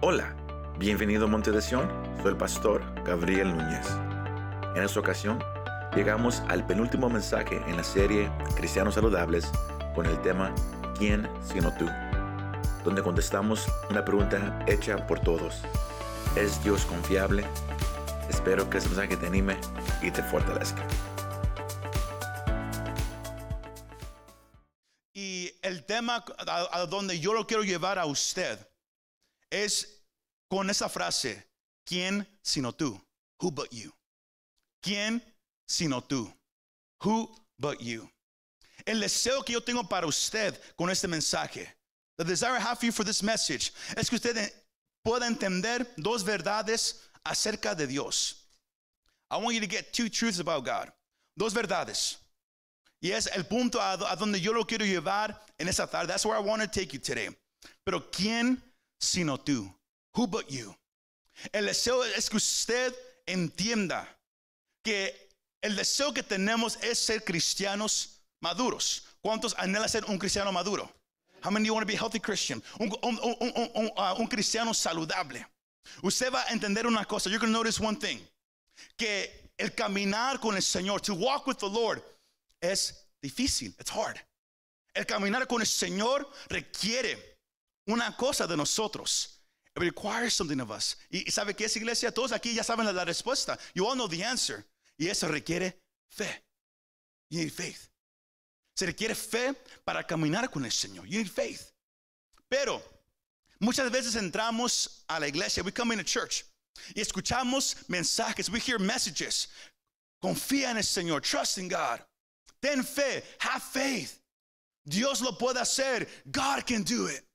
Hola, bienvenido a Monte de Sion, soy el pastor Gabriel Núñez. En esta ocasión, llegamos al penúltimo mensaje en la serie Cristianos Saludables con el tema ¿Quién sino tú? Donde contestamos una pregunta hecha por todos. ¿Es Dios confiable? Espero que este mensaje te anime y te fortalezca. Y el tema a, a donde yo lo quiero llevar a usted es con esa frase, ¿quién sino tú? Who but you? ¿Quién sino tú? Who but you? El deseo que yo tengo para usted con este mensaje, the desire I have for you for this message, es que usted pueda entender dos verdades acerca de Dios. I want you to get two truths about God. Dos verdades. Y es el punto a, a donde yo lo quiero llevar en esta tarde. That's where I want to take you today. Pero ¿quién sino tú? Who but you? El deseo es que usted entienda que el deseo que tenemos es ser cristianos maduros. ¿Cuántos anhelan ser un cristiano maduro? How many you want to be a healthy Christian? Un, un, un, un cristiano saludable. Usted va a entender una cosa. You're going to notice one thing. Que el caminar con el Señor, to walk with the Lord, es difícil. It's hard. El caminar con el Señor requiere una cosa de nosotros. It requires something of us. ¿Y sabe qué es iglesia? Todos aquí ya saben la, la respuesta. You all know the answer. Y eso requiere fe. You need faith. Se requiere fe para caminar con el Señor. You need faith. Pero muchas veces entramos a la iglesia. We come in a church. Y escuchamos mensajes. We hear messages. Confía en el Señor. Trust in God. Ten fe. Have faith. Dios lo puede hacer. God can do it.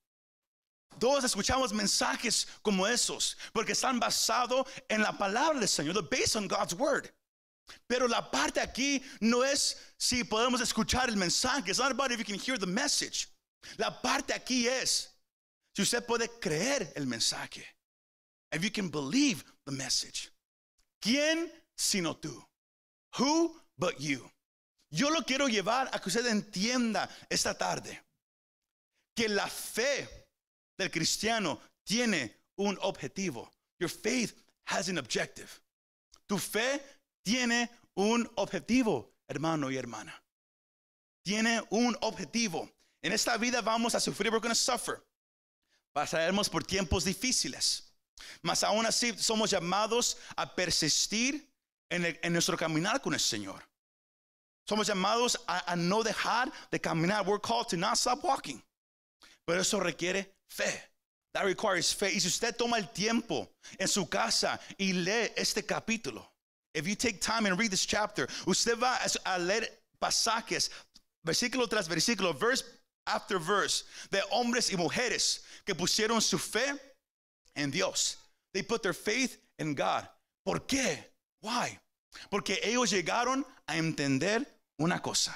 Todos escuchamos mensajes como esos porque están basados en la palabra del Señor. Based on God's word. Pero la parte aquí no es si podemos escuchar el mensaje. It's not about if you can hear the message. La parte aquí es si usted puede creer el mensaje. If you can believe the message. ¿Quién sino tú? Who but you? Yo lo quiero llevar a que usted entienda esta tarde que la fe del cristiano tiene un objetivo. Your faith has an objective. Tu fe tiene un objetivo, hermano y hermana. Tiene un objetivo. En esta vida vamos a sufrir, we're going to suffer. Pasaremos por tiempos difíciles. Mas aún así somos llamados a persistir en, el, nuestro caminar con el Señor. Somos llamados a, a no dejar de caminar. We're called to not stop walking. Pero eso requiere fe. That requires fe. Y si usted toma el tiempo en su casa y lee este capítulo, if you take time and read this chapter, usted va a leer pasajes, versículo tras versículo, verse after verse, de hombres y mujeres que pusieron su fe en Dios. They put their faith in God. ¿Por qué? Why? Porque ellos llegaron a entender una cosa.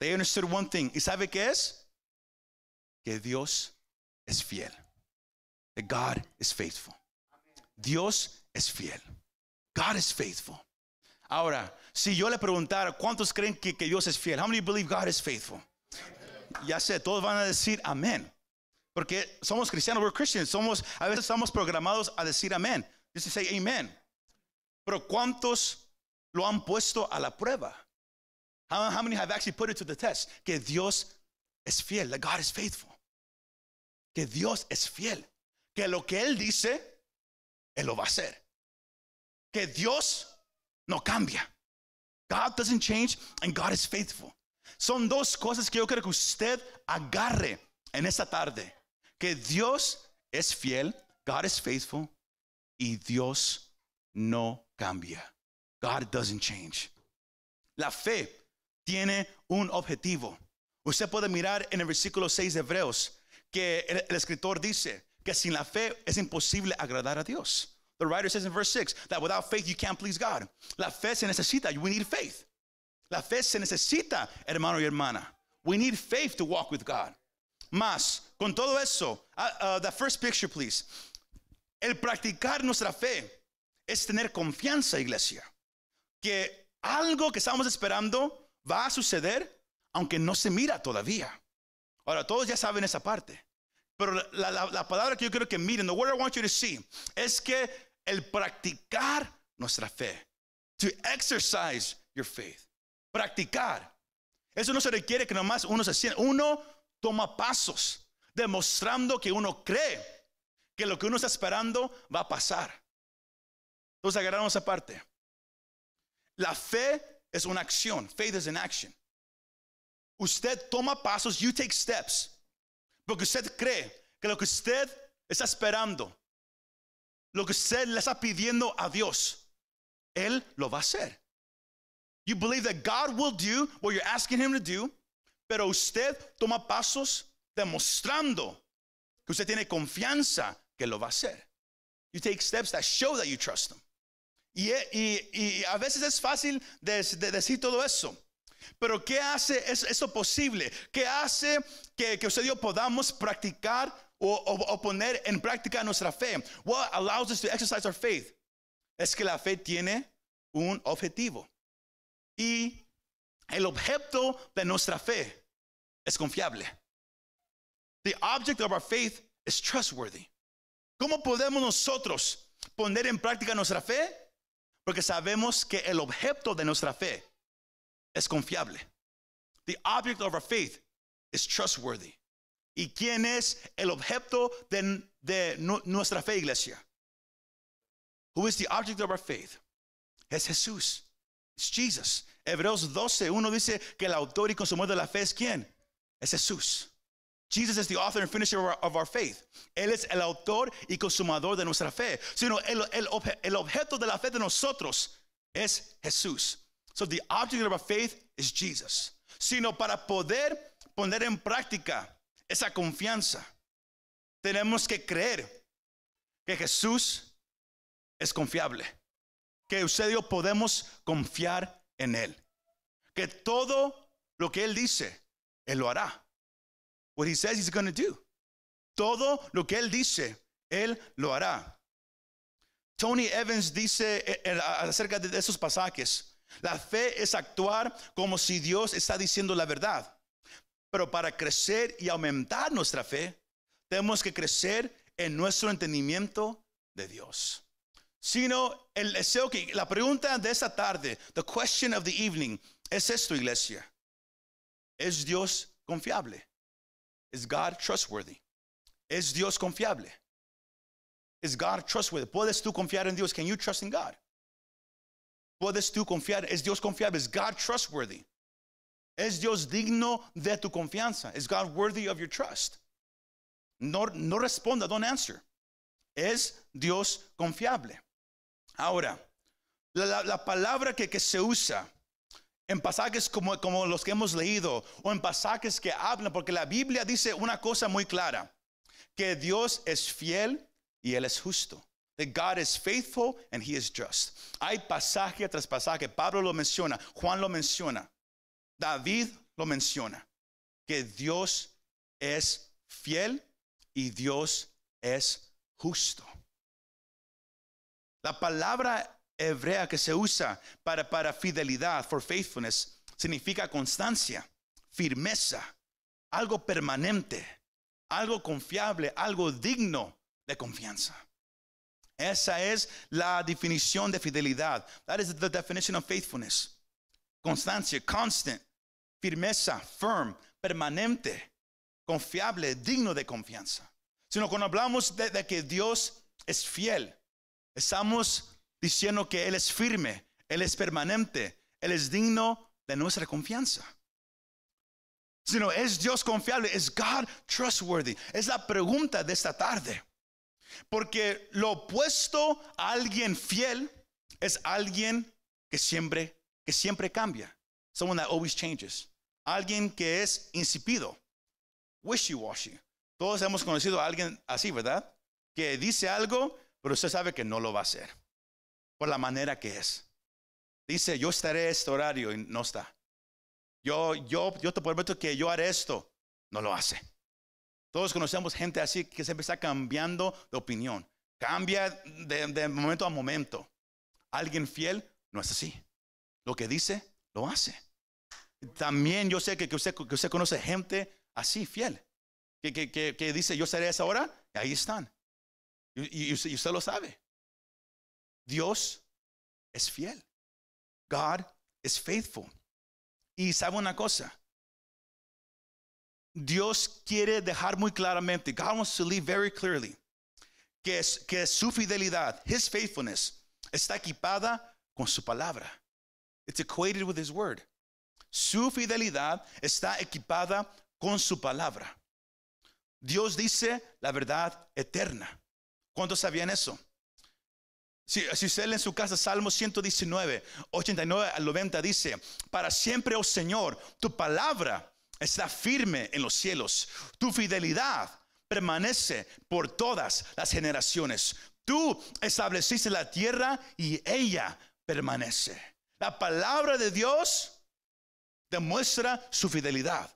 They understood one thing. ¿Y sabe qué es? Que Dios es fiel. That God is faithful. Dios es fiel. God is faithful. Ahora, si yo le preguntara, ¿cuántos creen que, que Dios es fiel? How many believe God is faithful? Ya sé, todos van a decir amén. Porque somos cristianos, we're Christians. Somos, a veces estamos programados a decir amén. To say amen. Pero ¿cuántos lo han puesto a la prueba? How, how many have actually put it to the test? Que Dios es fiel, that God is faithful. Que Dios es fiel. Que lo que Él dice, Él lo va a hacer. Que Dios no cambia. God doesn't change and God is faithful. Son dos cosas que yo quiero que usted agarre en esta tarde. Que Dios es fiel, God is faithful, y Dios no cambia. God doesn't change. La fe tiene un objetivo. Usted puede mirar en el versículo 6 de Hebreos que el, escritor dice que sin la fe es imposible agradar a Dios. The writer says in verse 6 that without faith you can't please God. La fe se necesita. We need faith. La fe se necesita, hermano y hermana. We need faith to walk with God. Más, con todo eso, uh, the first picture, please. El practicar nuestra fe es tener confianza, iglesia. Que algo que estamos esperando va a suceder, aunque no se mira todavía. Ahora, todos ya saben esa parte. Pero la, la- la palabra que yo quiero que miren, the word I want you to see, es que el practicar nuestra fe, to exercise your faith, practicar. Eso no se requiere que nomás uno se sienta, uno toma pasos demostrando que uno cree que lo que uno está esperando va a pasar. Entonces agarramos esa parte. La fe es una acción. Faith is an action. Usted toma pasos, you take steps. Porque usted cree que lo que usted está esperando, lo que usted le está pidiendo a Dios, Él lo va a hacer. You believe that God will do what you're asking Him to do, pero usted toma pasos demostrando que usted tiene confianza que lo va a hacer. You take steps that show that you trust Him. Y, y- y a veces es fácil de, de decir todo eso. Pero ¿qué hace es- eso posible? ¿Qué hace que, que usted y yo podamos practicar o, o- o poner en práctica nuestra fe? What allows us to exercise our faith? Es que la fe tiene un objetivo. Y el objeto de nuestra fe es confiable. The object of our faith is trustworthy. ¿Cómo podemos nosotros poner en práctica nuestra fe? Porque sabemos que el objeto de nuestra fe es confiable. The object of our faith is trustworthy. ¿Y quién es el objeto de, de nu- nuestra fe, iglesia? Who is the object of our faith? Es Jesús. Es Jesus. Hebreos 12, uno dice que el autor y consumador de la fe es quién? Es Jesús. Jesus is the author and finisher of our, of our faith. Él es el autor y consumador de nuestra fe. Sino el, el el objeto de la fe de nosotros es Jesús. So the object of our faith is Jesus. Sino para poder poner en práctica esa confianza, tenemos que creer que Jesús es confiable. Que usted y yo podemos confiar en Él. Que todo lo que Él dice, Él lo hará. What He says He's going to do. Todo lo que Él dice, Él lo hará. Tony Evans dice eh, eh, acerca de esos pasajes, la fe es actuar como si Dios está diciendo la verdad. Pero para crecer y aumentar nuestra fe, tenemos que crecer en nuestro entendimiento de Dios. Sino el deseo que la pregunta de esta tarde, the question of the evening, es esto, iglesia. ¿Es Dios confiable? Is God trustworthy? ¿Es Dios confiable? Is God trustworthy? ¿Puedes tú confiar en Dios? Can you trust in God? ¿Puedes tú confiar? ¿Es Dios confiable? Is God trustworthy? ¿Es Dios digno de tu confianza? Is God worthy of your trust? No, no responda, don't answer. ¿Es Dios confiable? Ahora, la, la- la palabra que, que se usa en pasajes como, como los que hemos leído o en pasajes que hablan, porque la Biblia dice una cosa muy clara, que Dios es fiel y Él es justo. That God is faithful and He is just. Hay pasaje tras pasaje, Pablo lo menciona, Juan lo menciona, David lo menciona, que Dios es fiel y Dios es justo. La palabra hebrea que se usa para, para fidelidad, for faithfulness, significa constancia, firmeza, algo permanente, algo confiable, algo digno de confianza. Esa es la definición de fidelidad. That is the definition of faithfulness. Constancia, constant, firmeza, firm, permanente, confiable, digno de confianza. Sino cuando hablamos de, que Dios es fiel, estamos diciendo que Él es firme, Él es permanente, Él es digno de nuestra confianza. Sino es Dios confiable, es God trustworthy. Es la pregunta de esta tarde. Porque lo opuesto a alguien fiel es alguien que siempre, que siempre cambia. Someone that always changes. Alguien que es insípido, wishy-washy. Todos hemos conocido a alguien así, ¿verdad? Que dice algo, pero usted sabe que no lo va a hacer. Por la manera que es. Dice, yo estaré este horario y no está. Yo, yo, yo te prometo que yo haré esto. No lo hace. Todos conocemos gente así que siempre está cambiando de opinión. Cambia de, momento a momento. Alguien fiel no es así. Lo que dice, lo hace. También yo sé que, que usted, que usted conoce gente así, fiel. que, que, que, que dice, yo seré esa hora, y ahí están. Y usted, y usted lo sabe. Dios es fiel. God is faithful. Y sabe una cosa. Dios quiere dejar muy claramente, God wants to leave very clearly, que, es, que su fidelidad, His faithfulness, está equipada con su palabra. It's equated with His word. Su fidelidad está equipada con su palabra. Dios dice la verdad eterna. ¿Cuántos sabían eso? Si, si usted lee en su casa Salmo 119, 89 al 90 dice, para siempre, oh Señor, tu palabra está firme en los cielos, tu fidelidad permanece por todas las generaciones. Tú estableciste la tierra y ella permanece. La palabra de Dios demuestra su fidelidad.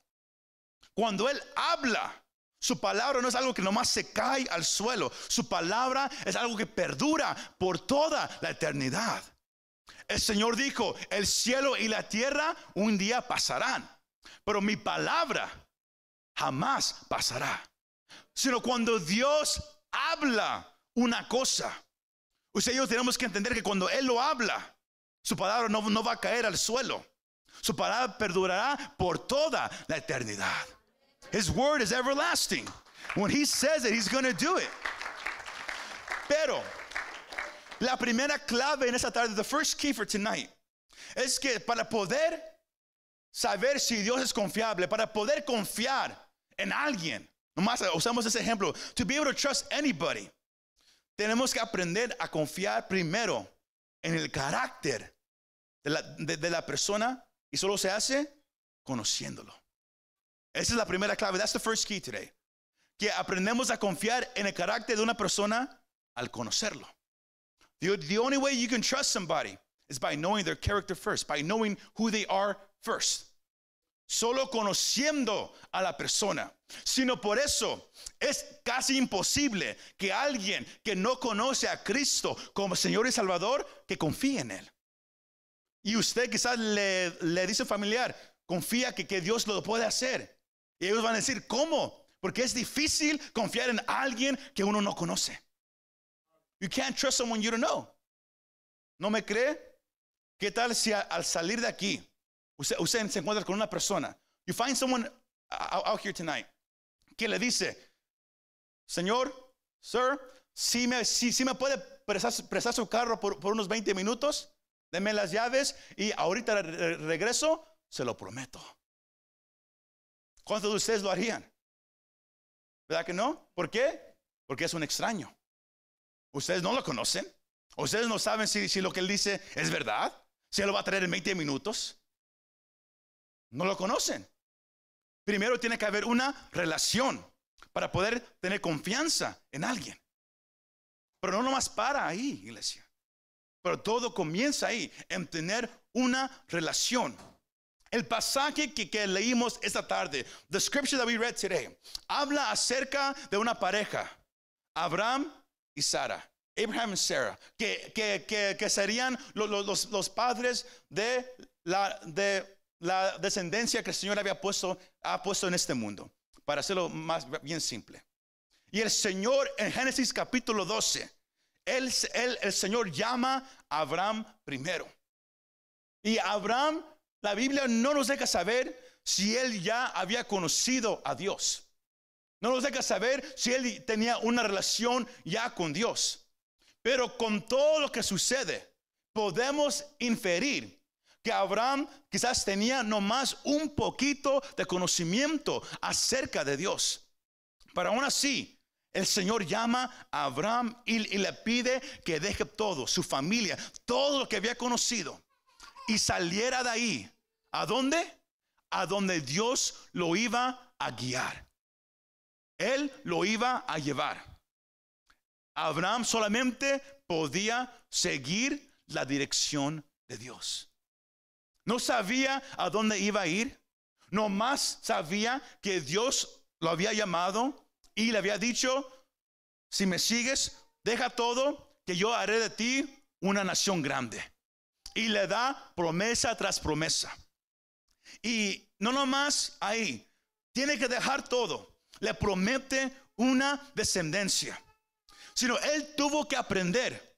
Cuando Él habla, su palabra no es algo que nomás se cae al suelo. Su palabra es algo que perdura por toda la eternidad. El Señor dijo, el cielo y la tierra un día pasarán, pero mi palabra jamás pasará. Sino cuando Dios habla una cosa, usted y yo tenemos que entender que cuando Él lo habla, su palabra no, no va a caer al suelo. Su palabra perdurará por toda la eternidad. His word is everlasting. When he says it, he's going to do it. Pero la primera clave en esta tarde, the first key for tonight, es que para poder saber si Dios es confiable, para poder confiar en alguien, nomás usamos ese ejemplo, to be able to trust anybody, tenemos que aprender a confiar primero en el carácter de la, de- la persona y solo se hace conociéndolo. Esa es la primera clave. That's the first key today. Que aprendemos a confiar en el carácter de una persona al conocerlo. The, the only way you can trust somebody is by knowing their character first, by knowing who they are first. Solo conociendo a la persona. Sino por eso es casi imposible que alguien que no conoce a Cristo como Señor y Salvador, que confíe en Él. Y usted quizás le, le dice familiar, confía que, Dios lo puede hacer. Y ellos van a decir, ¿cómo? Porque es difícil confiar en alguien que uno no conoce. You can't trust someone you don't know. ¿No me cree? ¿Qué tal si al salir de aquí, usted, se encuentra con una persona? You find someone out, out here tonight que le dice, Señor, sir, si me, si, me puede prestar, prestar su carro por, por unos 20 minutos, deme las llaves y ahorita re- re- regreso, se lo prometo. ¿Cuántos de ustedes lo harían? ¿Verdad que no? ¿Por qué? Porque es un extraño. Ustedes no lo conocen. Ustedes no saben si, si lo que él dice es verdad. Si él lo va a traer en 20 minutos. No lo conocen. Primero tiene que haber una relación para poder tener confianza en alguien. Pero no nomás para ahí, iglesia. Pero todo comienza ahí, en tener una relación. El pasaje que, que leímos esta tarde, the scripture that we read today, habla acerca de una pareja, Abraham y Sara, Abraham y Sarah, que, que, que, serían lo- lo- los, los padres de la, de la descendencia que el Señor había puesto, ha puesto en este mundo, para hacerlo más bien simple. Y el Señor en Génesis capítulo 12, él, él- el Señor llama a Abraham primero. Y Abraham, la Biblia no nos deja saber si él ya había conocido a Dios. No nos deja saber si él tenía una relación ya con Dios. Pero con todo lo que sucede, podemos inferir que Abraham quizás tenía nomás un poquito de conocimiento acerca de Dios. Pero aún así, el Señor llama a Abraham y, y le pide que deje todo, su familia, todo lo que había conocido y saliera de ahí. ¿A dónde? A donde Dios lo iba a guiar. Él lo iba a llevar. Abraham solamente podía seguir la dirección de Dios. No sabía a dónde iba a ir. Nomás sabía que Dios lo había llamado y le había dicho, si me sigues, deja todo, que yo haré de ti una nación grande. Y le da promesa tras promesa. Y no nomás ahí, tiene que dejar todo. le promete una descendencia, sino él tuvo que aprender,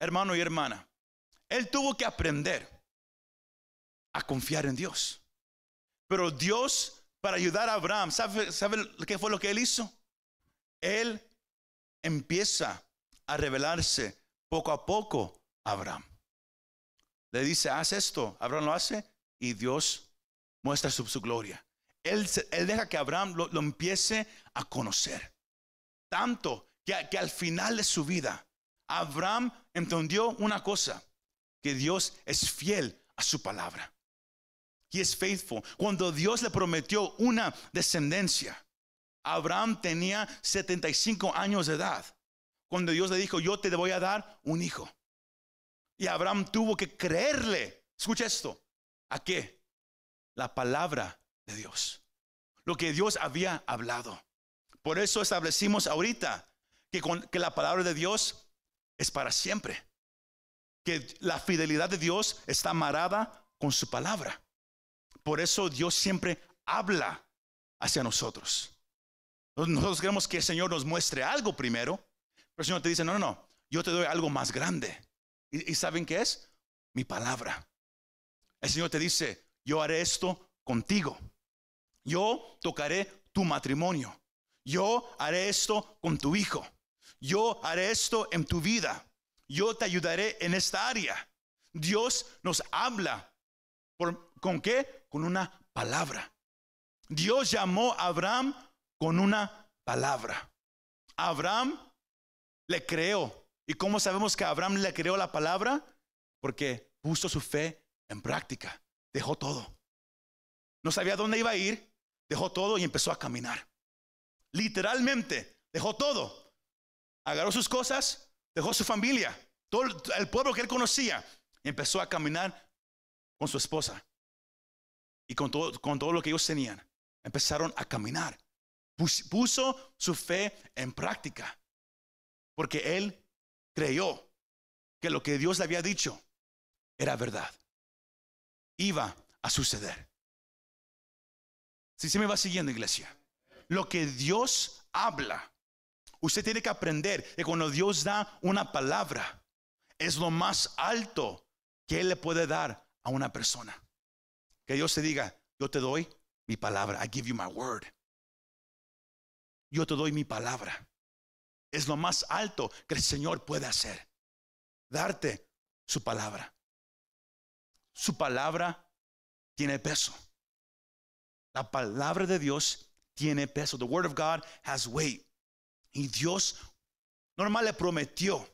hermano y hermana, él tuvo que aprender a confiar en Dios. Pero Dios, para ayudar a Abraham, ¿sabe, ¿sabe qué fue lo que él hizo? Él empieza a revelarse poco a poco a Abraham. Le dice, haz esto. Abraham lo hace y Dios muestra su, gloria. Él, deja que Abraham lo, empiece a conocer. Tanto que al final de su vida, Abraham entendió una cosa, que Dios es fiel a su palabra. He is faithful. Cuando Dios le prometió una descendencia, Abraham tenía 75 años de edad. Cuando Dios le dijo, yo te voy a dar un hijo. Y Abraham tuvo que creerle. Escucha esto. ¿A qué? La palabra de Dios. Lo que Dios había hablado. Por eso establecimos ahorita que, que la palabra de Dios es para siempre. Que la fidelidad de Dios está amarrada con su palabra. Por eso Dios siempre habla hacia nosotros. Nosotros queremos que el Señor nos muestre algo primero, pero el Señor te dice, no, no, no, yo te doy algo más grande. ¿Y, saben qué es? Mi palabra. El Señor te dice, yo haré esto contigo. Yo tocaré tu matrimonio. Yo haré esto con tu hijo. Yo haré esto en tu vida. Yo te ayudaré en esta área. Dios nos habla. ¿Con qué? Con una palabra. Dios llamó a Abraham con una palabra. Abraham le creó ¿Y cómo sabemos que Abraham le creó la palabra? Porque puso su fe en práctica. Dejó todo. No sabía dónde iba a ir. Dejó todo y empezó a caminar. Literalmente, dejó todo. Agarró sus cosas, dejó su familia, todo el pueblo que él conocía. Y empezó a caminar con su esposa. Y con todo, con todo lo que ellos tenían. Empezaron a caminar. Puso su fe en práctica. Porque él creyó que lo que Dios le había dicho era verdad. Iba a suceder. Si se me va siguiendo, iglesia. Lo que Dios habla, usted tiene que aprender que cuando Dios da una palabra, es lo más alto que Él le puede dar a una persona. Que Dios te diga, yo te doy mi palabra. I give you my word. Yo te doy mi palabra es lo más alto que el Señor puede hacer. Darte su palabra. Su palabra tiene peso. La palabra de Dios tiene peso. The word of God has weight. Y Dios normal le prometió.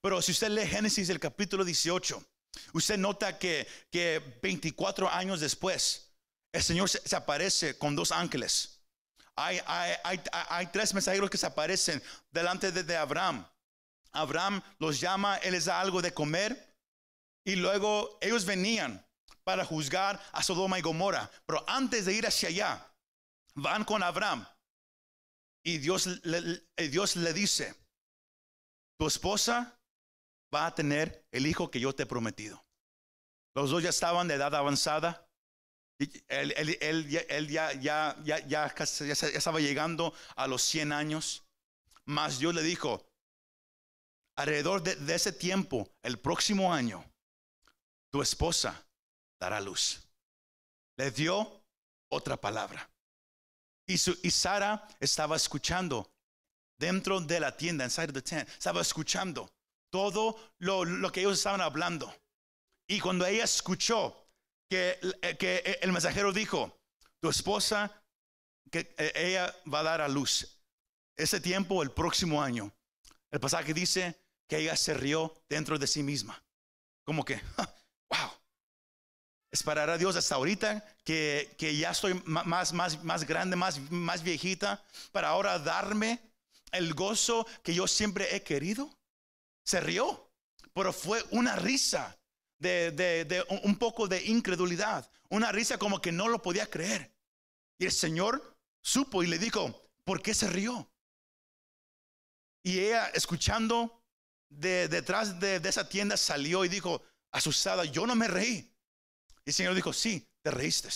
Pero si usted lee Génesis el capítulo 18, usted nota que, que 24 años después, el Señor se aparece con dos ángeles. Hay, hay, tres mensajeros que se aparecen delante de, Abraham. Abraham los llama, él les da algo de comer y luego ellos venían para juzgar a Sodoma y Gomorra. Pero antes de ir hacia allá, van con Abraham y Dios Dios le dice, tu esposa va a tener el hijo que yo te he prometido. Los dos ya estaban de edad avanzada. Él, ya, estaba llegando a los 100 años. Mas Dios le dijo, alrededor de, ese tiempo, el próximo año, tu esposa dará luz. Le dio otra palabra. Y, su, y Sara estaba escuchando dentro de la tienda, inside the tent, estaba escuchando todo lo, lo que ellos estaban hablando. Y cuando ella escuchó eh, que, el mensajero dijo, tu esposa, que eh, ella va a dar a luz. Ese tiempo, el próximo año. El pasaje dice que ella se rió dentro de sí misma. Como que, wow. Esperar a Dios hasta ahorita que, que ya estoy más, más, más grande, más, más viejita, para ahora darme el gozo que yo siempre he querido. Se rió, pero fue una risa de, un poco de incredulidad, una risa como que no lo podía creer. Y el Señor supo y le dijo, ¿por qué se rió? Y ella, escuchando de, detrás de, esa tienda, salió y dijo, asustada, yo no me reí. Y el Señor dijo, sí, te reíste.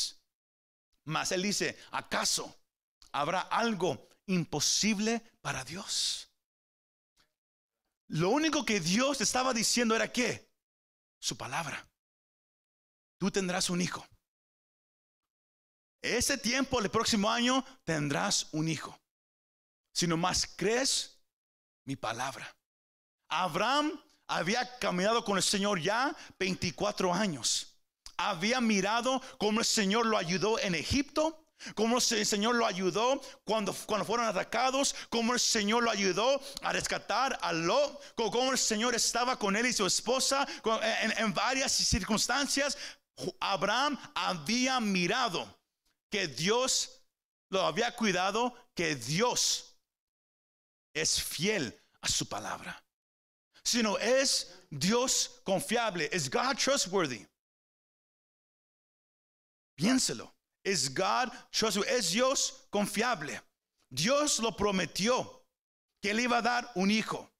Mas él dice, ¿acaso habrá algo imposible para Dios. Lo único que Dios estaba diciendo era que su palabra. Tú tendrás un hijo. Ese tiempo, el próximo año, tendrás un hijo. Si nomás crees mi palabra. Abraham había caminado con el Señor ya 24 años. Había mirado cómo el Señor lo ayudó en Egipto Cómo el Señor lo ayudó cuando, cuando fueron atacados. Cómo el Señor lo ayudó a rescatar a Lot. Cómo el Señor estaba con él y su esposa en, en varias circunstancias. Abraham había mirado que Dios lo había cuidado, que Dios es fiel a su palabra. Sino es Dios confiable. Es God trustworthy. Piénselo. Es God. Es Dios confiable. Dios lo prometió que le iba a dar un hijo.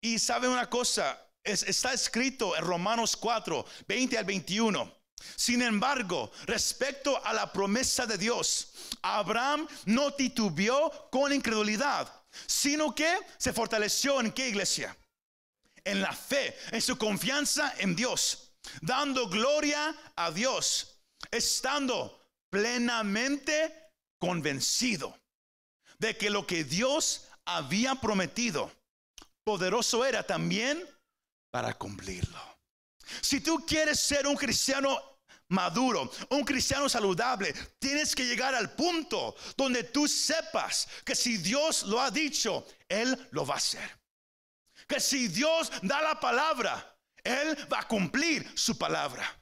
Y sabe una cosa, está escrito en Romanos 4, 20 al 21. Sin embargo, respecto a la promesa de Dios, Abraham no titubeó con incredulidad, sino que se fortaleció en qué iglesia? En la fe, en su confianza en Dios, dando gloria a Dios, estando plenamente convencido de que lo que Dios había prometido, poderoso era también para cumplirlo. Si tú quieres ser un cristiano maduro, un cristiano saludable, tienes que llegar al punto donde tú sepas que si Dios lo ha dicho, Él lo va a hacer. Que si Dios da la palabra, Él va a cumplir su palabra.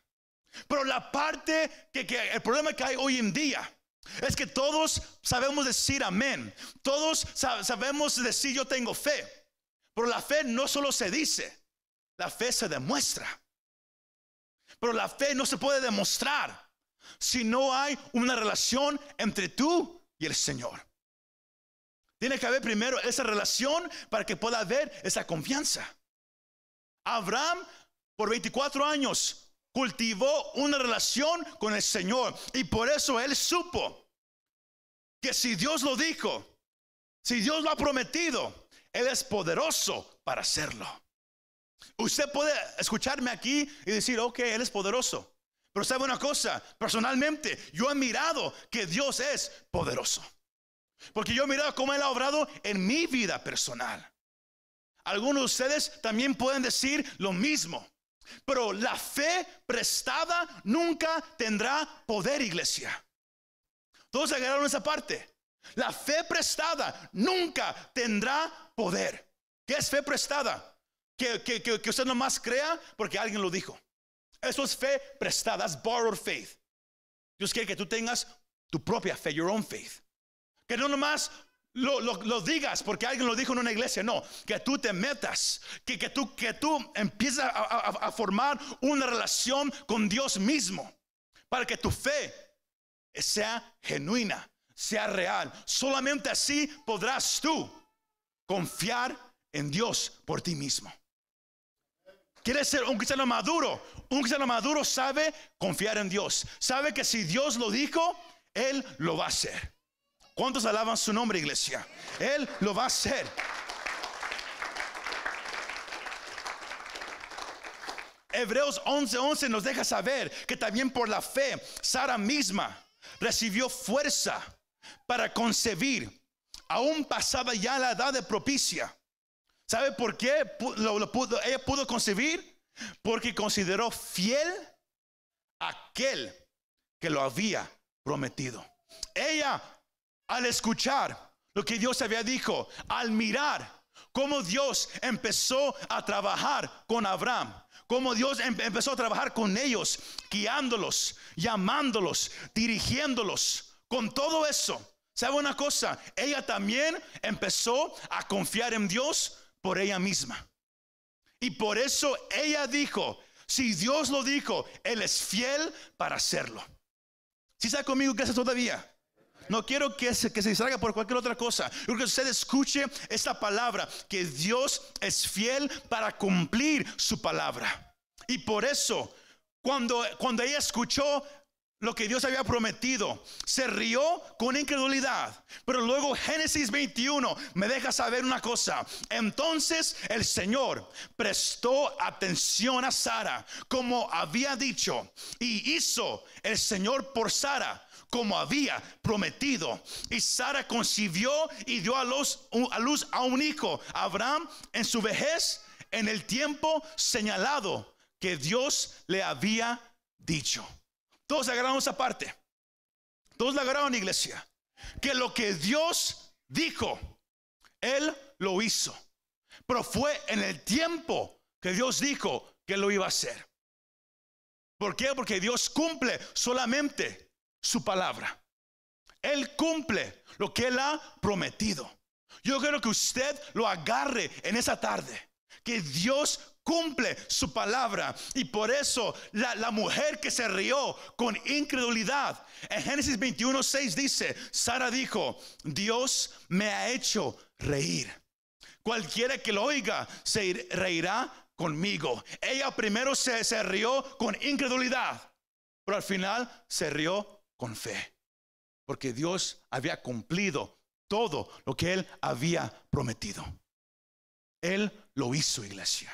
Pero la parte que, el problema que hay hoy en día es que todos sabemos decir amén. Todos sabemos decir yo tengo fe. Pero la fe no solo se dice, la fe se demuestra. Pero la fe no se puede demostrar si no hay una relación entre tú y el Señor. Tiene que haber primero esa relación para que pueda haber esa confianza. Abraham por 24 años cultivó una relación con el Señor. Y por eso él supo que si Dios lo dijo, si Dios lo ha prometido, Él es poderoso para hacerlo. Usted puede escucharme aquí y decir, ok, Él es poderoso. Pero sabe una cosa, personalmente yo he mirado que Dios es poderoso. Porque yo he mirado cómo Él ha obrado en mi vida personal. Algunos de ustedes también pueden decir lo mismo. Pero la fe prestada nunca tendrá poder, iglesia. Todos agarraron esa parte. La fe prestada nunca tendrá poder. ¿Qué es fe prestada? Que, que, que, usted nomás crea porque alguien lo dijo. Eso es fe prestada, es borrowed faith. Dios quiere que tú tengas tu propia fe, your own faith. Que no nomás lo, digas porque alguien lo dijo en una iglesia. No, que tú te metas, que, que tú, que tú empieces a, a, formar una relación con Dios mismo para que tu fe sea genuina, sea real. Solamente así podrás tú confiar en Dios por ti mismo. Quieres ser un cristiano maduro. Un cristiano maduro sabe confiar en Dios. Sabe que si Dios lo dijo, Él lo va a hacer. ¿Cuántos alaban su nombre, iglesia? Él lo va a hacer. Hebreos 11:11 nos deja saber que también por la fe Sara misma recibió fuerza para concebir, aún pasada ya la edad de propicia. ¿Sabe por qué ella pudo concebir? Porque consideró fiel aquel que lo había prometido. Ella al escuchar lo que Dios había dicho, al mirar cómo Dios empezó a trabajar con Abraham, cómo Dios em-, empezó a trabajar con ellos, guiándolos, llamándolos, dirigiéndolos, con todo eso. ¿Sabe una cosa? Ella también empezó a confiar en Dios por ella misma. Y por eso ella dijo, si Dios lo dijo, Él es fiel para hacerlo. Si está conmigo, ¿qué hace todavía? No quiero que se, que se distraiga por cualquier otra cosa. Quiero que usted escuche esta palabra, que Dios es fiel para cumplir su palabra. Y por eso, cuando, cuando ella escuchó lo que Dios había prometido. Se rió con incredulidad. Pero luego Génesis 21 me deja saber una cosa. Entonces el Señor prestó atención a Sara como había dicho y hizo el Señor por Sara como había prometido. Y Sara concibió y dio a luz, a luz a un hijo, Abraham, en su vejez, en el tiempo señalado que Dios le había dicho. Todos agarraron esa parte. Todos la agarraron, iglesia. Que lo que Dios dijo, Él lo hizo. Pero fue en el tiempo que Dios dijo que lo iba a hacer. ¿Por qué? Porque Dios cumple solamente su palabra. Él cumple lo que Él ha prometido. Yo quiero que usted lo agarre en esa tarde. Que Dios cumple su palabra. Y por eso la, mujer que se rió con incredulidad. En Génesis 21, 6 dice, Sara dijo, Dios me ha hecho reír. Cualquiera que lo oiga se reirá conmigo. Ella primero se, se rió con incredulidad, pero al final se rió con fe. Porque Dios había cumplido todo lo que él había prometido. Él lo hizo, iglesia.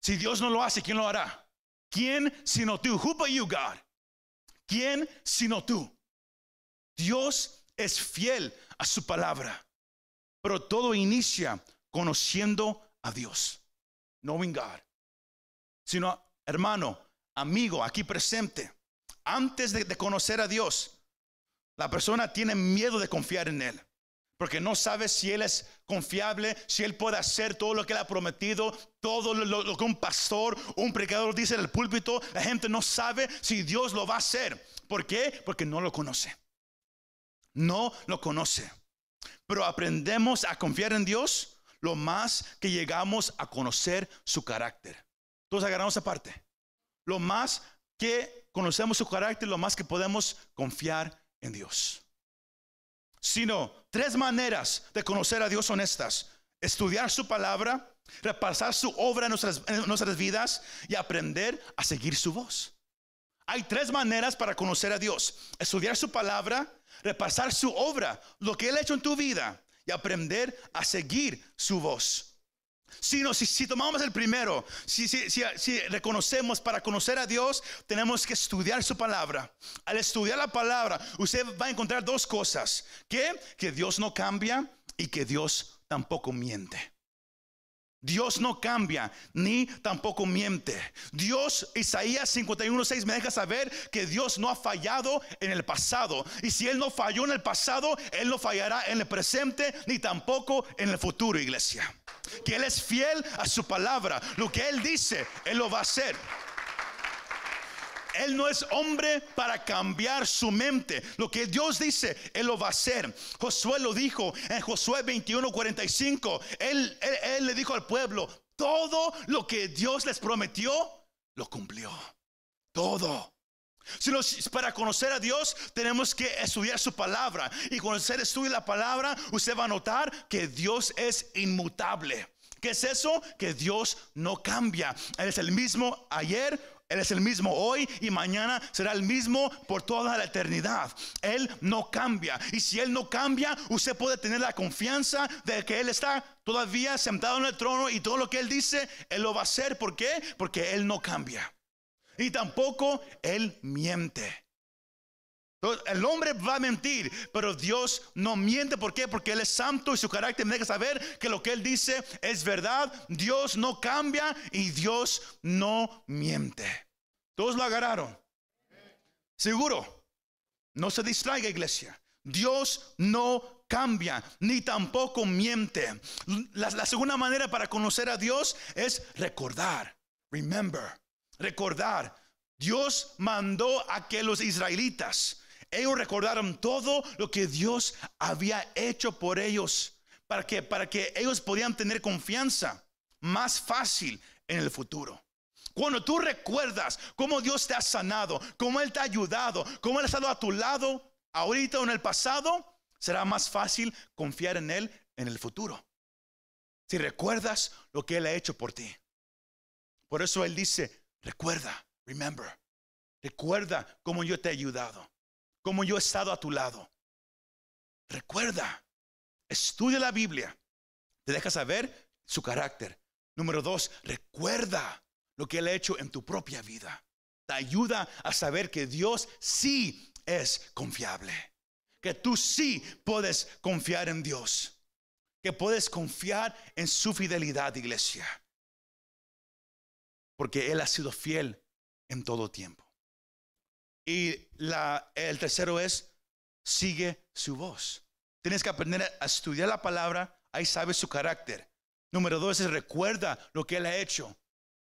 Si Dios no lo hace, ¿quién lo hará? ¿Quién sino tú? Who but you, God? ¿Quién sino tú? Dios es fiel a su palabra, pero todo inicia conociendo a Dios, knowing God. Sino, hermano, amigo, aquí presente, antes de, conocer a Dios, la persona tiene miedo de confiar en Él porque no sabe si Él es confiable, si Él puede hacer todo lo que Él ha prometido, todo lo, que un pastor, un predicador dice en el púlpito. La gente no sabe si Dios lo va a hacer. ¿Por qué? Porque no lo conoce. No lo conoce. Pero aprendemos a confiar en Dios lo más que llegamos a conocer su carácter. Todos agarramos esa parte. Lo más que conocemos su carácter, lo más que podemos confiar en Dios sino tres maneras de conocer a Dios son estas. Estudiar su palabra, repasar su obra en nuestras, en nuestras vidas y aprender a seguir su voz. Hay tres maneras para conocer a Dios. Estudiar su palabra, repasar su obra, lo que Él ha hecho en tu vida y aprender a seguir su voz. Sino si, si tomamos el primero, si, reconocemos para conocer a Dios, tenemos que estudiar su palabra. Al estudiar la palabra, usted va a encontrar dos cosas. Que Dios no cambia y que Dios tampoco miente. Dios no cambia ni tampoco miente. Dios, Isaías 51:6 me deja saber que Dios no ha fallado en el pasado. Y si Él no falló en el pasado, Él no fallará en el presente ni tampoco en el futuro, iglesia. Que Él es fiel a su palabra. Lo que Él dice, Él lo va a hacer. Él no es hombre para cambiar su mente. Lo que Dios dice, Él lo va a hacer. Josué lo dijo en Josué 21, 45. Él, le dijo al pueblo, todo lo que Dios les prometió, lo cumplió. Todo. Si para conocer a Dios tenemos que estudiar su palabra. Y cuando usted estudia la palabra, usted va a notar que Dios es inmutable. ¿Qué es eso? Que Dios no cambia. Él es el mismo ayer, él es el mismo hoy y mañana será el mismo por toda la eternidad. Él no cambia. Y si Él no cambia, usted puede tener la confianza de que Él está todavía sentado en el trono y todo lo que Él dice, Él lo va a hacer. ¿Por qué? Porque Él no cambia. Y tampoco Él miente. El hombre va a mentir, pero Dios no miente. ¿Por qué? Porque Él es santo y su carácter me saber que lo que Él dice es verdad. Dios no cambia y Dios no miente. Todos lo agarraron. Seguro. No se distraiga, iglesia. Dios no cambia ni tampoco miente. La segunda manera para conocer a Dios es recordar. Remember. Recordar. Dios mandó a que los israelitas ellos recordaron todo lo que Dios había hecho por ellos para que, para que ellos podían tener confianza más fácil en el futuro. Cuando tú recuerdas cómo Dios te ha sanado, cómo Él te ha ayudado, cómo Él ha estado a tu lado ahorita o en el pasado, será más fácil confiar en Él en el futuro. Si recuerdas lo que Él ha hecho por ti. Por eso Él dice, recuerda, remember. Recuerda cómo yo te he ayudado, cómo yo he estado a tu lado. Recuerda, estudia la Biblia, te deja saber su carácter. Número dos, recuerda lo que Él ha hecho en tu propia vida. Te ayuda a saber que Dios sí es confiable, que tú sí puedes confiar en Dios, que puedes confiar en su fidelidad, iglesia, porque Él ha sido fiel en todo tiempo. Y la, el tercero es, sigue su voz. Tienes que aprender a estudiar la palabra, ahí sabes su carácter. Número dos es recuerda lo que Él ha hecho.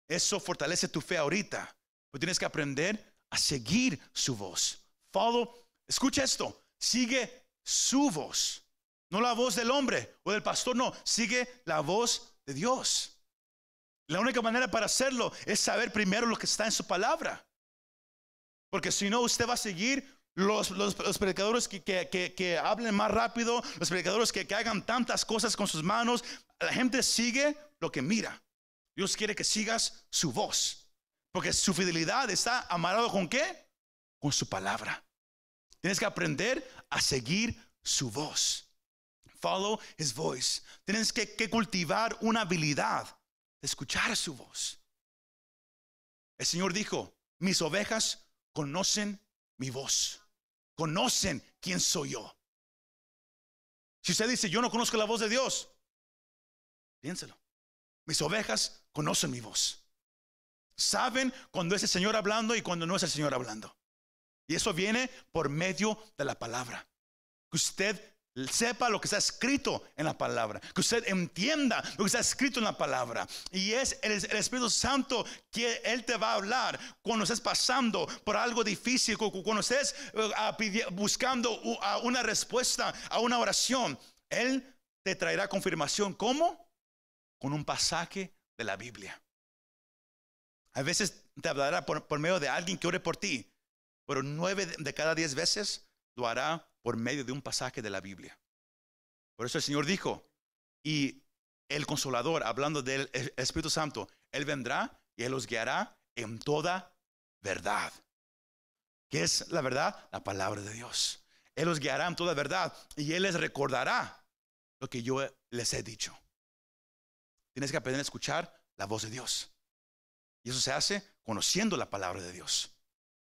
Eso fortalece tu fe ahorita. Pero tienes que aprender a seguir su voz. Follow, escucha esto, sigue su voz. No la voz del hombre o del pastor, no, sigue la voz de Dios. La única manera para hacerlo es saber primero lo que está en su palabra. Porque si no, usted va a seguir los, los, predicadores que, que, hablen más rápido, los predicadores que, que hagan tantas cosas con sus manos. La gente sigue lo que mira. Dios quiere que sigas su voz. Porque su fidelidad está amarrado con qué? Con su palabra. Tienes que aprender a seguir su voz. Follow his voice. Tienes que, que cultivar una habilidad de escuchar su voz. El Señor dijo, mis ovejas conocen mi voz. Conocen quién soy yo. Si usted dice, yo no conozco la voz de Dios, piénselo. Mis ovejas conocen mi voz. Saben cuando es el Señor hablando y cuando no es el Señor hablando. Y eso viene por medio de la palabra. Que usted sepa lo que está escrito en la palabra, que usted entienda lo que está escrito en la palabra. Y es el, Espíritu Santo que Él te va a hablar cuando estés pasando por algo difícil, cuando estés eh, buscando una respuesta a una oración. Él te traerá confirmación. ¿Cómo? Con un pasaje de la Biblia. A veces te hablará por, por medio de alguien que ore por ti, pero nueve de cada diez veces lo hará por medio de un pasaje de la Biblia. Por eso el Señor dijo, y el consolador, hablando del Espíritu Santo, Él vendrá y Él los guiará en toda verdad. ¿Qué es la verdad? La palabra de Dios. Él los guiará en toda verdad y Él les recordará lo que yo les he dicho. Tienes que aprender a escuchar la voz de Dios. Y eso se hace conociendo la palabra de Dios,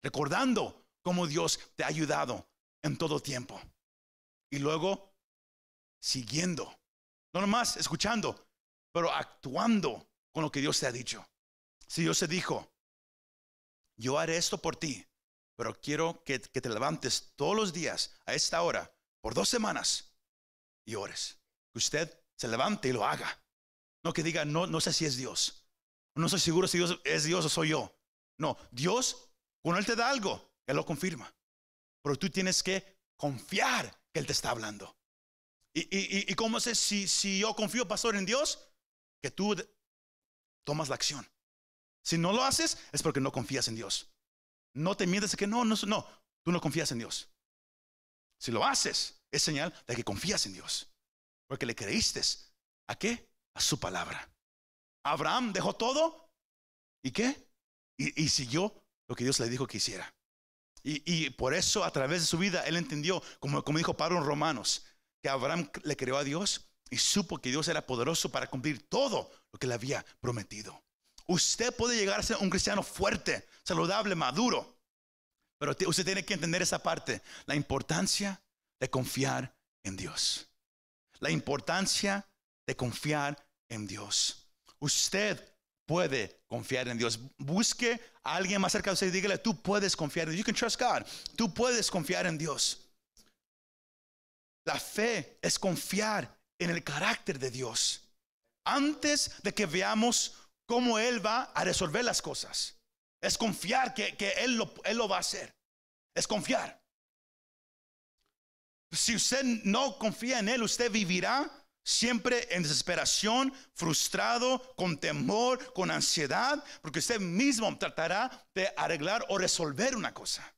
recordando cómo Dios te ha ayudado en todo tiempo. Y luego siguiendo, no nomás escuchando, pero actuando con lo que Dios te ha dicho. Si Dios te dijo, yo haré esto por ti, pero quiero que, que te levantes todos los días a esta hora por dos semanas y ores. Que usted se levante y lo haga. No que diga, no, no sé si es Dios. No estoy seguro si Dios es Dios o soy yo. No, Dios, cuando Él te da algo, Él lo confirma. Pero tú tienes que confiar que Él te está hablando. ¿Y, y, y cómo sé si, si yo confío, pastor, en Dios? Que tú tomas la acción. Si no lo haces, es porque no confías en Dios. No te mientes que no, no, no, tú no confías en Dios. Si lo haces, es señal de que confías en Dios. Porque le creíste. ¿A qué? A su palabra. Abraham dejó todo. ¿Y qué? Y, y siguió lo que Dios le dijo que hiciera. Y, por eso a través de su vida él entendió, como, dijo Pablo en Romanos, que Abraham le creó a Dios y supo que Dios era poderoso para cumplir todo lo que le había prometido. Usted puede llegar a ser un cristiano fuerte, saludable, maduro, pero usted tiene que entender esa parte, la importancia de confiar en Dios. La importancia de confiar en Dios. Usted puede confiar en Dios. Busque a alguien más cerca de usted y dígale, tú puedes confiar en Dios. You can trust God. Tú puedes confiar en Dios. La fe es confiar en el carácter de Dios antes de que veamos cómo Él va a resolver las cosas. Es confiar que, él, lo, él lo va a hacer. Es confiar. Si usted no confía en Él, usted vivirá siempre en desesperación, frustrado, con temor, con ansiedad, porque usted mismo tratará de arreglar o resolver una cosa.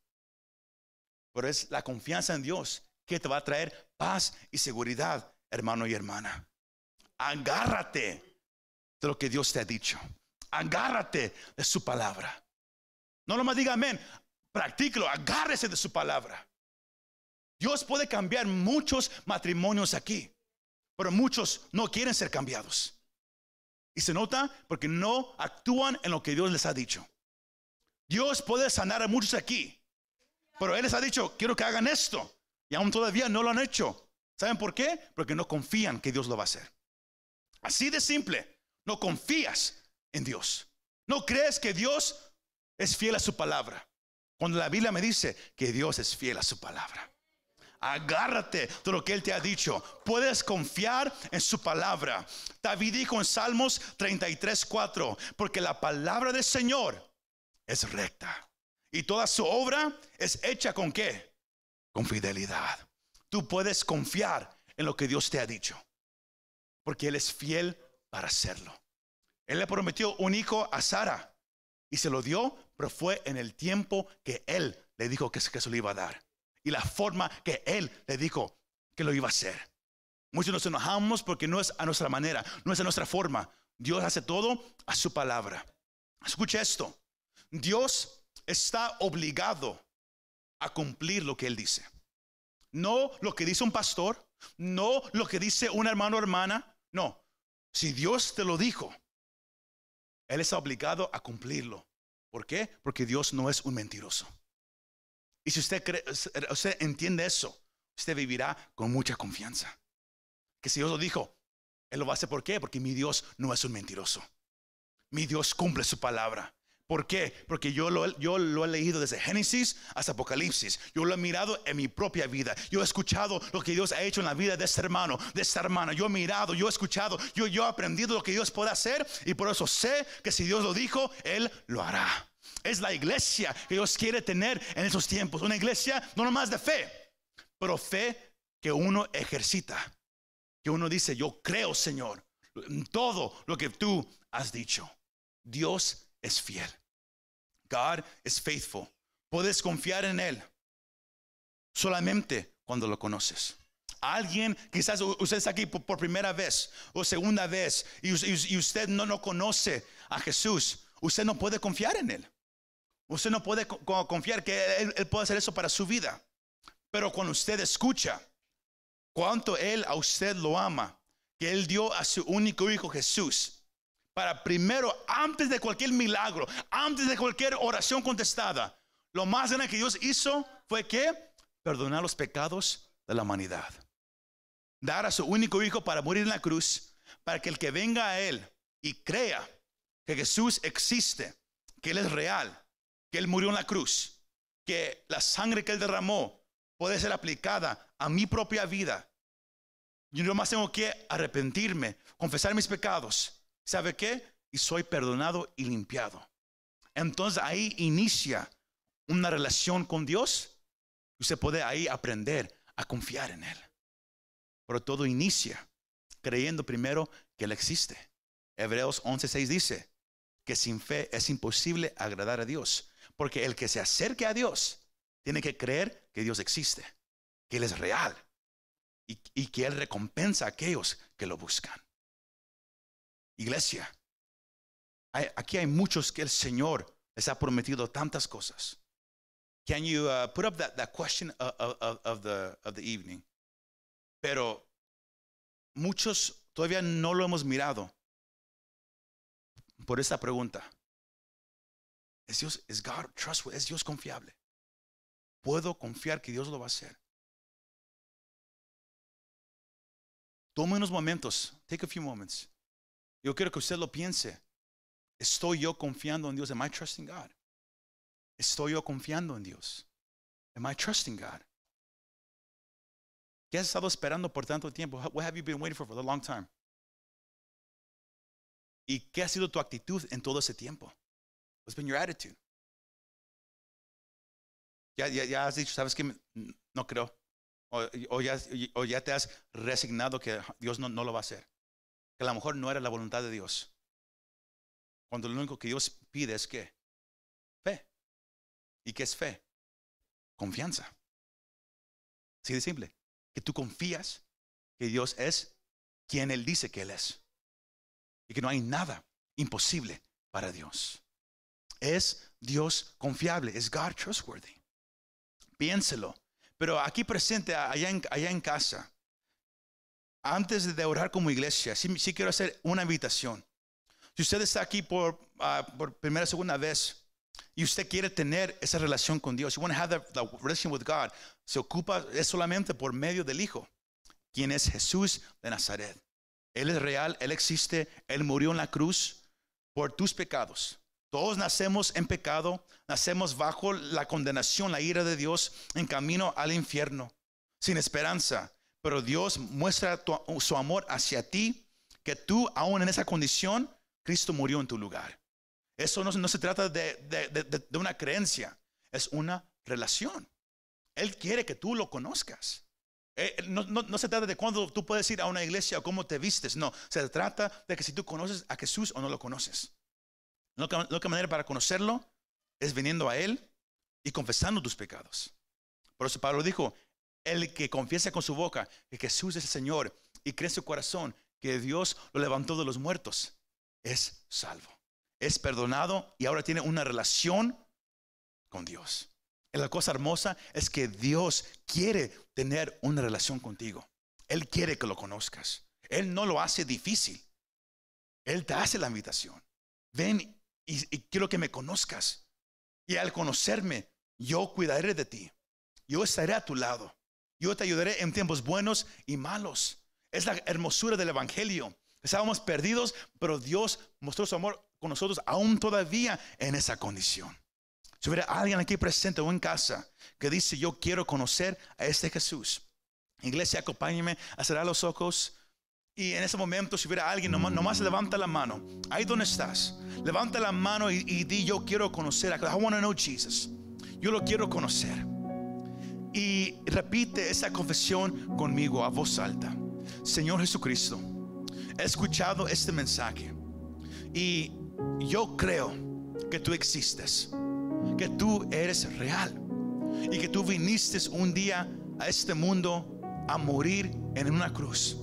Pero es la confianza en Dios que te va a traer paz y seguridad, hermano y hermana. Agárrate de lo que Dios te ha dicho. Agárrate de su palabra. No lo más diga amén. Practíquelo, agárrese de su palabra. Dios puede cambiar muchos matrimonios aquí, pero muchos no quieren ser cambiados. Y se nota porque no actúan en lo que Dios les ha dicho. Dios puede sanar a muchos aquí, pero Él les ha dicho, quiero que hagan esto. Y aún todavía no lo han hecho. ¿Saben por qué? Porque no confían que Dios lo va a hacer. Así de simple, no confías en Dios. No crees que Dios es fiel a su palabra. Cuando la Biblia me dice que Dios es fiel a su palabra. Agárrate de lo que Él te ha dicho. Puedes confiar en su palabra. David dijo en Salmos 33, 4, porque la palabra del Señor es recta. Y toda su obra es hecha con qué? Con fidelidad. Tú puedes confiar en lo que Dios te ha dicho. Porque Él es fiel para hacerlo. Él le prometió un hijo a Sara y se lo dio, pero fue en el tiempo que Él le dijo que, se lo iba a dar. Y la forma que Él le dijo que lo iba a hacer. Muchos nos enojamos porque no es a nuestra manera, no es a nuestra forma. Dios hace todo a su palabra. Escucha esto. Dios está obligado a cumplir lo que Él dice. No lo que dice un pastor, no lo que dice un hermano o hermana. No, si Dios te lo dijo, Él está obligado a cumplirlo. ¿Por qué? Porque Dios no es un mentiroso. Y si usted, cree, usted entiende eso, usted vivirá con mucha confianza. Que si Dios lo dijo, Él lo va a hacer. ¿Por qué? Porque mi Dios no es un mentiroso. Mi Dios cumple su palabra. ¿Por qué? Porque yo lo, he leído desde Génesis hasta Apocalipsis. Yo lo he mirado en mi propia vida. Yo he escuchado lo que Dios ha hecho en la vida de este hermano, de esta hermana. Yo he mirado, yo he escuchado, yo he aprendido lo que Dios puede hacer y por eso sé que si Dios lo dijo, Él lo hará. Es la iglesia que Dios quiere tener en esos tiempos. Una iglesia no nomás de fe, pero fe que uno ejercita. Que uno dice, yo creo, Señor, en todo lo que tú has dicho. Dios es fiel. God is faithful. Puedes confiar en Él solamente cuando lo conoces. Alguien, quizás usted está aquí por, primera vez o segunda vez y, usted no, no conoce a Jesús, usted no puede confiar en Él. Usted no puede confiar que él, él puede hacer eso para su vida. Pero cuando usted escucha cuánto Él a usted lo ama, que Él dio a su único hijo Jesús, para primero, antes de cualquier milagro, antes de cualquier oración contestada, lo más grande que Dios hizo fue que perdonar los pecados de la humanidad. Dar a su único hijo para morir en la cruz, para que el que venga a Él y crea que Jesús existe, que Él es real, que Él murió en la cruz, que la sangre que Él derramó puede ser aplicada a mi propia vida. Yo nomás tengo que arrepentirme, confesar mis pecados ¿Sabe qué? Y soy perdonado y limpiado. Entonces ahí inicia una relación con Dios. Usted puede ahí aprender a confiar en Él. Pero todo inicia creyendo primero que Él existe. Hebreos 11:6 dice que sin fe es imposible agradar a Dios. Porque el que se acerque a Dios tiene que creer que Dios existe, que Él es real y, que Él recompensa a aquellos que lo buscan. Iglesia, aquí hay muchos que el Señor les ha prometido tantas cosas. Can you uh, put up that, that question of, the, of the evening? Pero muchos todavía no lo hemos mirado por esta pregunta. ¿Es Dios, es God trustworthy? ¿Es Dios confiable? ¿Puedo confiar que Dios lo va a hacer? Tome unos momentos, take a few moments, yo quiero que usted lo piense. ¿Estoy yo confiando en Dios? Am I trusting God? ¿Estoy yo confiando en Dios? Am I trusting God? ¿Qué has estado esperando por tanto tiempo? What have you been waiting for for a long time? ¿Y qué ha sido tu actitud en todo ese tiempo? What's been your attitude? Ya, ya, ya has dicho, ¿sabes qué? No creo. O, ya, o, ya, te has resignado que Dios no, no lo va a hacer que a lo mejor no era la voluntad de Dios. Cuando lo único que Dios pide es que fe. ¿Y qué es fe? Confianza. Así de simple. Que tú confías que Dios es quien Él dice que Él es. Y que no hay nada imposible para Dios. ¿Es Dios confiable? ¿Es God trustworthy? Piénselo. Pero aquí presente, allá en, casa, antes de orar como iglesia, sí, quiero hacer una invitación. Si usted está aquí por, por primera o segunda vez y usted quiere tener esa relación con Dios, you want to have that, that relationship with God, se ocupa es solamente por medio del Hijo, quien es Jesús de Nazaret. Él es real, Él existe, Él murió en la cruz por tus pecados. Todos nacemos en pecado, nacemos bajo la condenación, la ira de Dios, en camino al infierno, sin esperanza. Pero Dios muestra su amor hacia ti, que tú, aún en esa condición, Cristo murió en tu lugar. Eso no, se trata de, una creencia, es una relación. Él quiere que tú lo conozcas. Eh, no, no- no se trata de cuándo tú puedes ir a una iglesia o cómo te vistes, no. Se trata de que si tú conoces a Jesús o no lo conoces. La única- manera para conocerlo es viniendo a Él y confesando tus pecados. Por eso Pablo dijo, el que confiesa con su boca que Jesús es el Señor y cree en su corazón que Dios lo levantó de los muertos, es salvo. Es perdonado y ahora tiene una relación con Dios. Y la cosa hermosa es que Dios quiere tener una relación contigo. Él quiere que lo conozcas. Él no lo hace difícil. Él te hace la invitación. Ven y, quiero que me conozcas. Y al conocerme, yo cuidaré de ti. Yo estaré a tu lado. Yo te ayudaré en tiempos buenos y malos. Es la hermosura del Evangelio. Estábamos perdidos, pero Dios mostró su amor con nosotros aún todavía en esa condición. Si hubiera alguien aquí presente o en casa que dice, yo quiero conocer a este Jesús. Iglesia, acompáñeme a cerrar los ojos. Y en ese momento, si hubiera alguien, nomás, nomás levanta la mano. Ahí donde estás. Levanta la mano y, di, yo quiero conocer a I want to know Jesus. Yo lo quiero conocer. Y repite esa confesión conmigo a voz alta. Señor Jesucristo, he escuchado este mensaje. Y yo creo que tú existes. Que tú eres real. Y que tú viniste un día a este mundo a morir en una cruz.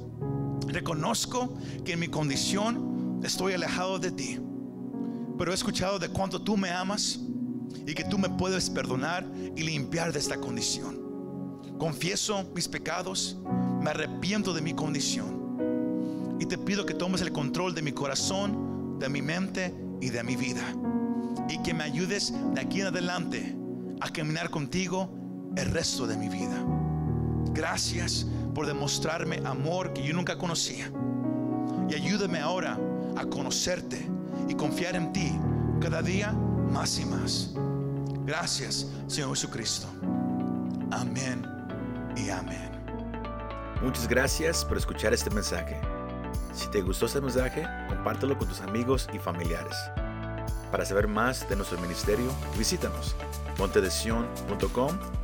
Reconozco que en mi condición estoy alejado de ti. Pero he escuchado de cuánto tú me amas y que tú me puedes perdonar y limpiar de esta condición. Confieso mis pecados, me arrepiento de mi condición y te pido que tomes el control de mi corazón, de mi mente y de mi vida. Y que me ayudes de aquí en adelante a caminar contigo el resto de mi vida. Gracias por demostrarme amor que yo nunca conocía. Y ayúdame ahora a conocerte y confiar en ti cada día más y más. Gracias, Señor Jesucristo. Amén y amén. Muchas gracias por escuchar este mensaje. Si te gustó este mensaje, compártelo con tus amigos y familiares. Para saber más de nuestro ministerio, visítanos montedesion.com